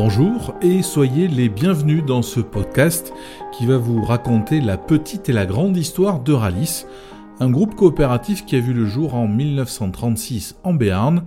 Bonjour et soyez les bienvenus dans ce podcast qui va vous raconter la petite et la grande histoire de Ralis, un groupe coopératif qui a vu le jour en 1936 en Béarn.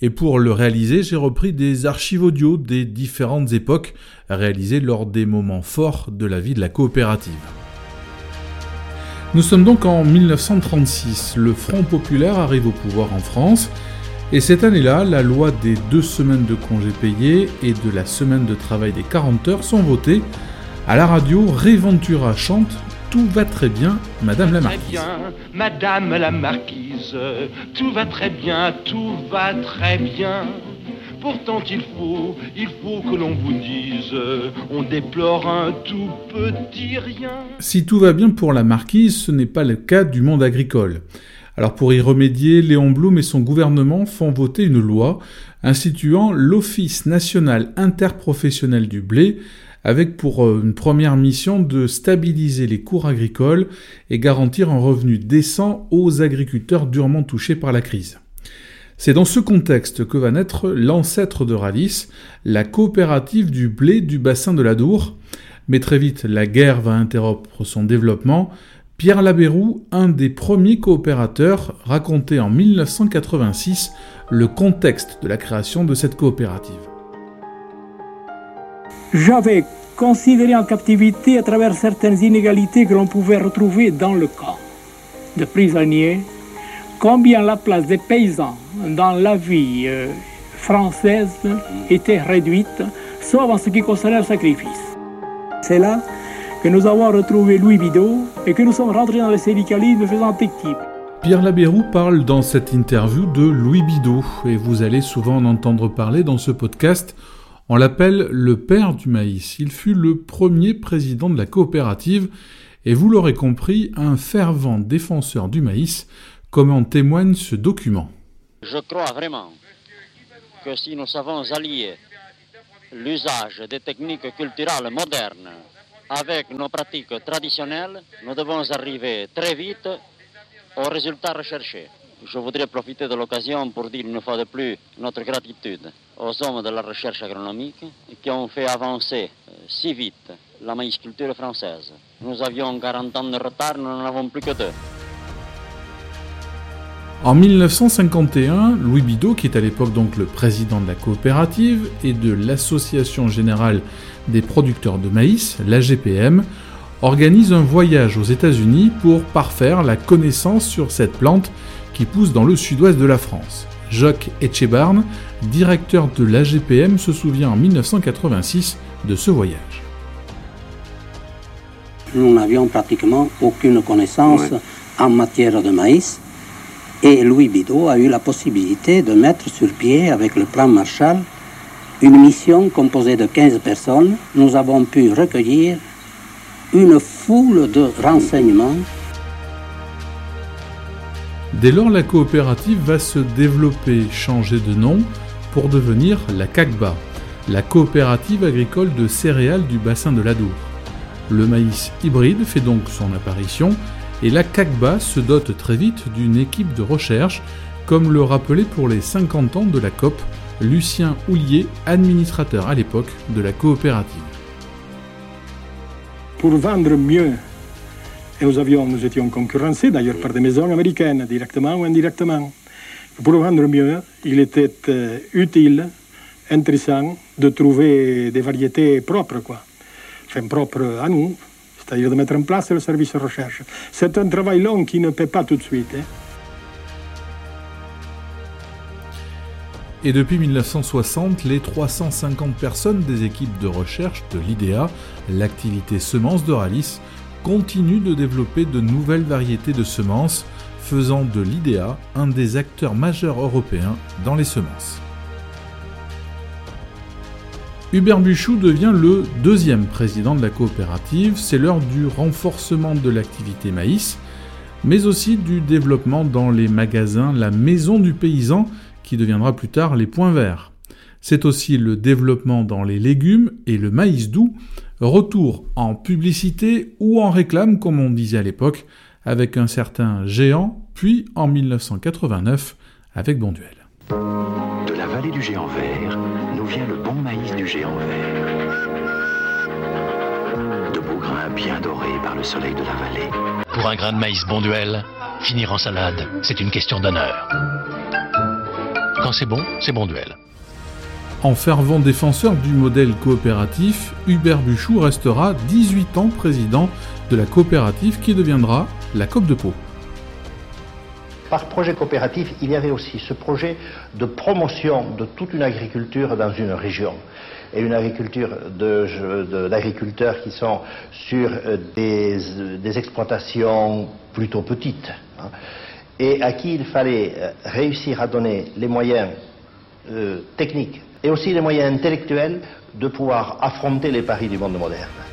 Et pour le réaliser, j'ai repris des archives audio des différentes époques réalisées lors des moments forts de la vie de la coopérative. Nous sommes donc en 1936. Le Front populaire arrive au pouvoir en France. Et cette année-là, la loi des deux semaines de congés payés et de la semaine de travail des 40 heures sont votées. À la radio, Réventura chante Tout va très bien, Madame la Marquise. Madame la Marquise, tout va très bien, tout va très bien. Pourtant il faut, il faut que l'on vous dise, on déplore un tout petit rien. Si tout va bien pour la marquise, ce n'est pas le cas du monde agricole. Alors pour y remédier, Léon Blum et son gouvernement font voter une loi instituant l'Office national interprofessionnel du blé avec pour euh, une première mission de stabiliser les cours agricoles et garantir un revenu décent aux agriculteurs durement touchés par la crise. C'est dans ce contexte que va naître l'ancêtre de Ralis, la coopérative du blé du bassin de l'Adour. Mais très vite, la guerre va interrompre son développement, Pierre Labérou, un des premiers coopérateurs, racontait en 1986 le contexte de la création de cette coopérative. J'avais considéré en captivité à travers certaines inégalités que l'on pouvait retrouver dans le camp de prisonniers, combien la place des paysans dans la vie euh, française était réduite, sauf en ce qui concernait le sacrifice. C'est là que nous avons retrouvé Louis Bidot et que nous sommes rentrés dans le syndicalisme faisant équipe. Pierre Labérou parle dans cette interview de Louis Bidot et vous allez souvent en entendre parler dans ce podcast. On l'appelle le père du maïs. Il fut le premier président de la coopérative et vous l'aurez compris, un fervent défenseur du maïs, comme en témoigne ce document. Je crois vraiment que si nous savons allier l'usage des techniques culturelles modernes avec nos pratiques traditionnelles, nous devons arriver très vite aux résultats recherchés. Je voudrais profiter de l'occasion pour dire une fois de plus notre gratitude aux hommes de la recherche agronomique qui ont fait avancer euh, si vite la maïsculture française. Nous avions 40 ans de retard, nous n'en avons plus que deux. En 1951, Louis Bidot, qui est à l'époque donc le président de la coopérative et de l'Association générale des producteurs de maïs, l'AGPM, organise un voyage aux États-Unis pour parfaire la connaissance sur cette plante qui pousse dans le sud-ouest de la France. Jacques Etchebarn, directeur de l'AGPM, se souvient en 1986 de ce voyage. Nous n'avions pratiquement aucune connaissance en matière de maïs et Louis Bidot a eu la possibilité de mettre sur pied, avec le plan Marshall, une mission composée de 15 personnes. Nous avons pu recueillir une foule de renseignements. Dès lors, la coopérative va se développer, changer de nom pour devenir la CACBA, la coopérative agricole de céréales du bassin de l'Adour. Le maïs hybride fait donc son apparition et la CACBA se dote très vite d'une équipe de recherche, comme le rappelait pour les 50 ans de la COP Lucien Houlier, administrateur à l'époque de la coopérative. Pour vendre mieux, et nous, avions, nous étions concurrencés d'ailleurs par des maisons américaines, directement ou indirectement. Pour vendre mieux, il était euh, utile, intéressant de trouver des variétés propres, quoi. Enfin, propres à nous, c'est-à-dire de mettre en place le service recherche. C'est un travail long qui ne paie pas tout de suite. Hein. Et depuis 1960, les 350 personnes des équipes de recherche de l'IDEA, l'activité semences de Ralis, continuent de développer de nouvelles variétés de semences, faisant de l'IDEA un des acteurs majeurs européens dans les semences. Hubert Buchou devient le deuxième président de la coopérative. C'est l'heure du renforcement de l'activité maïs, mais aussi du développement dans les magasins La Maison du Paysan, qui deviendra plus tard les Points Verts. C'est aussi le développement dans les légumes et le maïs doux, retour en publicité ou en réclame comme on disait à l'époque, avec un certain géant, puis en 1989 avec Bonduel. De la vallée du géant vert, vient le bon maïs du géant vert. De beaux grains bien dorés par le soleil de la vallée. Pour un grain de maïs bon duel, finir en salade, c'est une question d'honneur. Quand c'est bon, c'est bon duel. En fervent défenseur du modèle coopératif, Hubert Buchou restera 18 ans président de la coopérative qui deviendra la COP de Pau. Par projet coopératif, il y avait aussi ce projet de promotion de toute une agriculture dans une région. Et une agriculture d'agriculteurs qui sont sur euh, des, exploitations plutôt petites. Hein, et à qui il fallait euh, réussir à donner les moyens euh, techniques et aussi les moyens intellectuels de pouvoir affronter les paris du monde moderne.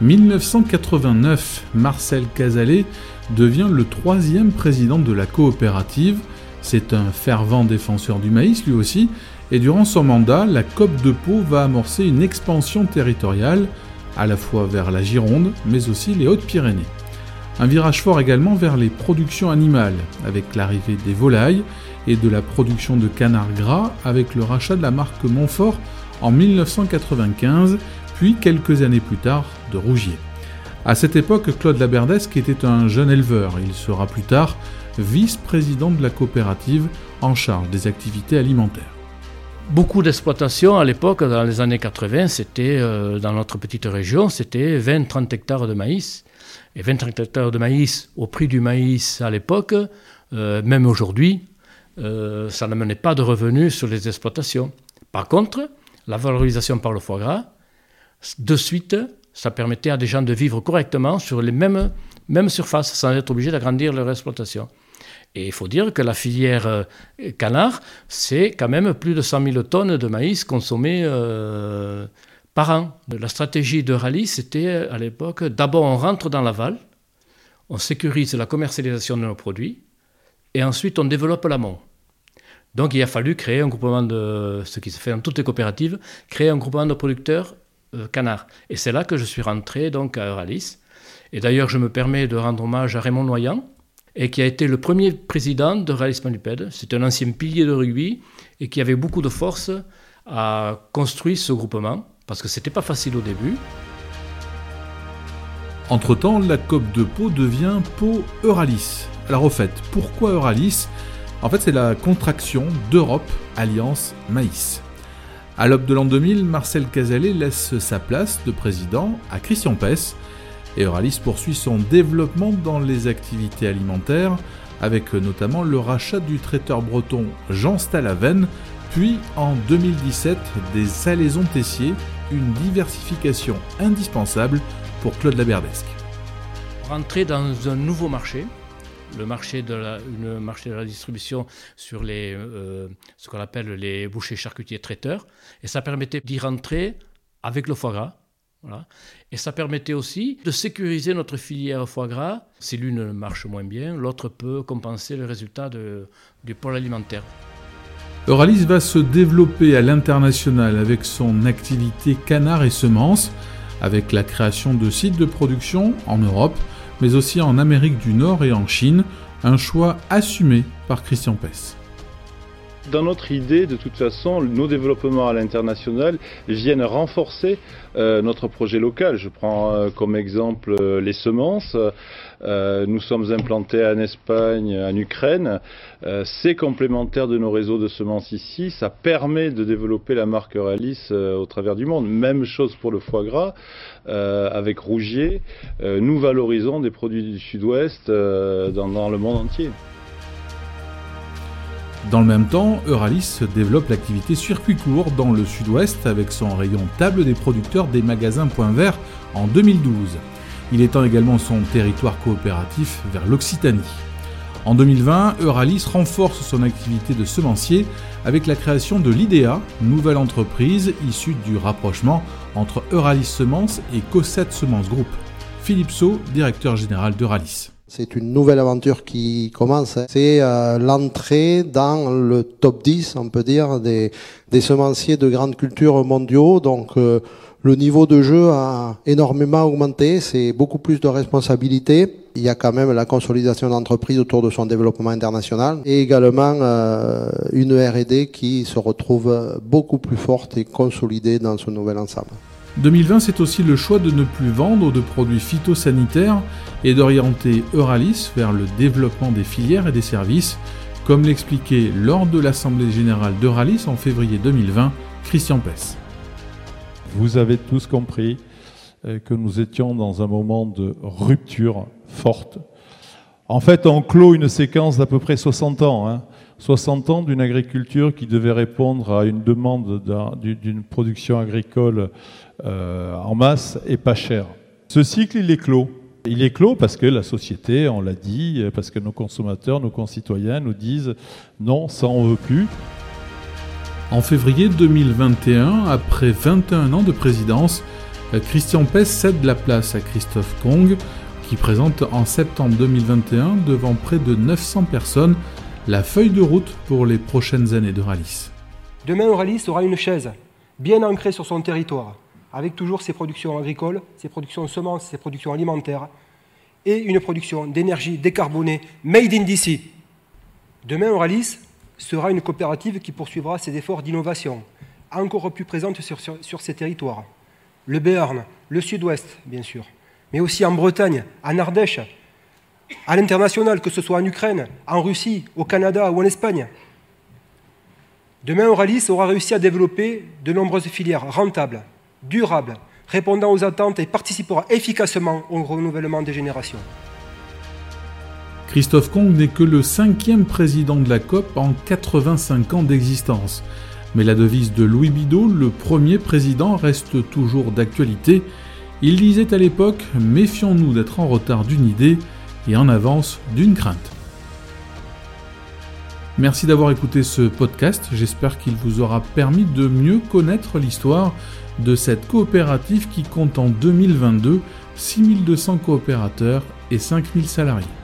1989, Marcel Casalet devient le troisième président de la coopérative. C'est un fervent défenseur du maïs lui aussi, et durant son mandat, la COP de Pau va amorcer une expansion territoriale, à la fois vers la Gironde, mais aussi les Hautes-Pyrénées. Un virage fort également vers les productions animales, avec l'arrivée des volailles et de la production de canards gras, avec le rachat de la marque Montfort en 1995 puis quelques années plus tard de Rougier. À cette époque, Claude Laberdesque était un jeune éleveur. Il sera plus tard vice-président de la coopérative en charge des activités alimentaires. Beaucoup d'exploitations à l'époque, dans les années 80, c'était euh, dans notre petite région, c'était 20-30 hectares de maïs. Et 20-30 hectares de maïs au prix du maïs à l'époque, euh, même aujourd'hui, euh, ça n'amenait pas de revenus sur les exploitations. Par contre, la valorisation par le foie gras, de suite, ça permettait à des gens de vivre correctement sur les mêmes, mêmes surfaces sans être obligés d'agrandir leur exploitation. Et il faut dire que la filière euh, canard, c'est quand même plus de 100 000 tonnes de maïs consommées euh, par an. La stratégie de Rallye, c'était à l'époque, d'abord on rentre dans l'aval, on sécurise la commercialisation de nos produits, et ensuite on développe l'amont. Donc il a fallu créer un groupement de, ce qui se fait dans toutes les coopératives, créer un groupement de producteurs euh, canard. Et c'est là que je suis rentré donc à Euralis. Et d'ailleurs, je me permets de rendre hommage à Raymond Noyan, et qui a été le premier président de Euralis Manuped. C'est un ancien pilier de rugby et qui avait beaucoup de force à construire ce groupement, parce que c'était pas facile au début. Entre-temps, la COP de Pau devient Pau Euralis. Alors au fait, pourquoi Euralis? En fait, c'est la contraction d'Europe Alliance Maïs. À l'aube de l'an 2000, Marcel Casalet laisse sa place de président à Christian Pess et Euralis poursuit son développement dans les activités alimentaires avec notamment le rachat du traiteur breton Jean Stalaven, puis en 2017 des salaisons Tessier, une diversification indispensable pour Claude Laberdesque. Rentrer dans un nouveau marché, le marché de la, une marché de la distribution sur les, euh, ce qu'on appelle les bouchers charcutiers traiteurs. Et ça permettait d'y rentrer avec le foie gras. Voilà. Et ça permettait aussi de sécuriser notre filière foie gras. Si l'une marche moins bien, l'autre peut compenser le résultat du pôle alimentaire. Euralis va se développer à l'international avec son activité canard et semences, avec la création de sites de production en Europe, mais aussi en Amérique du Nord et en Chine, un choix assumé par Christian Pess. Dans notre idée, de toute façon, nos développements à l'international viennent renforcer euh, notre projet local. Je prends euh, comme exemple euh, les semences. nous sommes implantés en Espagne, en Ukraine. C'est complémentaire de nos réseaux de semences ici. Ça permet de développer la marque Euralis au travers du monde. Même chose pour le foie gras. avec Rougier, nous valorisons des produits du sud-ouest dans le monde entier. Dans le même temps, Euralis développe l'activité circuit court dans le sud-ouest avec son rayon table des producteurs des magasins Point Vert en 2012. Il étend également son territoire coopératif vers l'Occitanie. En 2020, Euralis renforce son activité de semencier avec la création de l'IDEA, nouvelle entreprise issue du rapprochement entre Euralis Semences et Cosset Semences Group. Philippe Sau, directeur général d'Euralis. C'est une nouvelle aventure qui commence. Hein. C'est euh, l'entrée dans le top 10, on peut dire, des, semenciers de grandes cultures mondiaux. Donc euh, le niveau de jeu a énormément augmenté. C'est beaucoup plus de responsabilités. il y a quand même la consolidation d'entreprise autour de son développement international et également euh, une R&D qui se retrouve beaucoup plus forte et consolidée dans ce nouvel ensemble. 2020, c'est aussi le choix de ne plus vendre de produits phytosanitaires et d'orienter Euralis vers le développement des filières et des services, comme l'expliquait lors de l'Assemblée générale d'Euralis en février 2020 Christian Pess. Vous avez tous compris euh, que nous étions dans un moment de rupture forte. En fait, on clôt une séquence d'à peu près 60 ans. Hein. 60 ans d'une agriculture qui devait répondre à une demande d'une production agricole euh, en masse et pas chère. Ce cycle, il est clos. Il est clos parce que la société, on l'a dit, parce que nos consommateurs, nos concitoyens nous disent non, ça on veut plus. En février 2021, après 21 ans de présidence, Christian Pess cède la place à Christophe Kong, qui présente en septembre 2021 devant près de 900 personnes la feuille de route pour les prochaines années de Ralis. Demain, Euralis aura une chaise bien ancrée sur son territoire, avec toujours ses productions agricoles, ses productions de semences, ses productions alimentaires, et une production d'énergie décarbonée made in DC. Demain, Euralis sera une coopérative qui poursuivra ses efforts d'innovation, encore plus présente sur, sur, ses territoires. Le Béarn, le Sud-Ouest, bien sûr, mais aussi en Bretagne, en Ardèche, à l'international, que ce soit en Ukraine, en Russie, au Canada ou en Espagne. Demain, Euralis aura réussi à développer de nombreuses filières rentables, durables, répondant aux attentes et participera efficacement au renouvellement des générations. Christophe Kong n'est que le cinquième président de la COP en 85 ans d'existence. Mais la devise de Louis Bidot, le premier président, reste toujours d'actualité. Il disait à l'époque Méfions-nous d'être en retard d'une idée, et en avance d'une crainte. Merci d'avoir écouté ce podcast, j'espère qu'il vous aura permis de mieux connaître l'histoire de cette coopérative qui compte en 2022 6200 coopérateurs et 5000 salariés.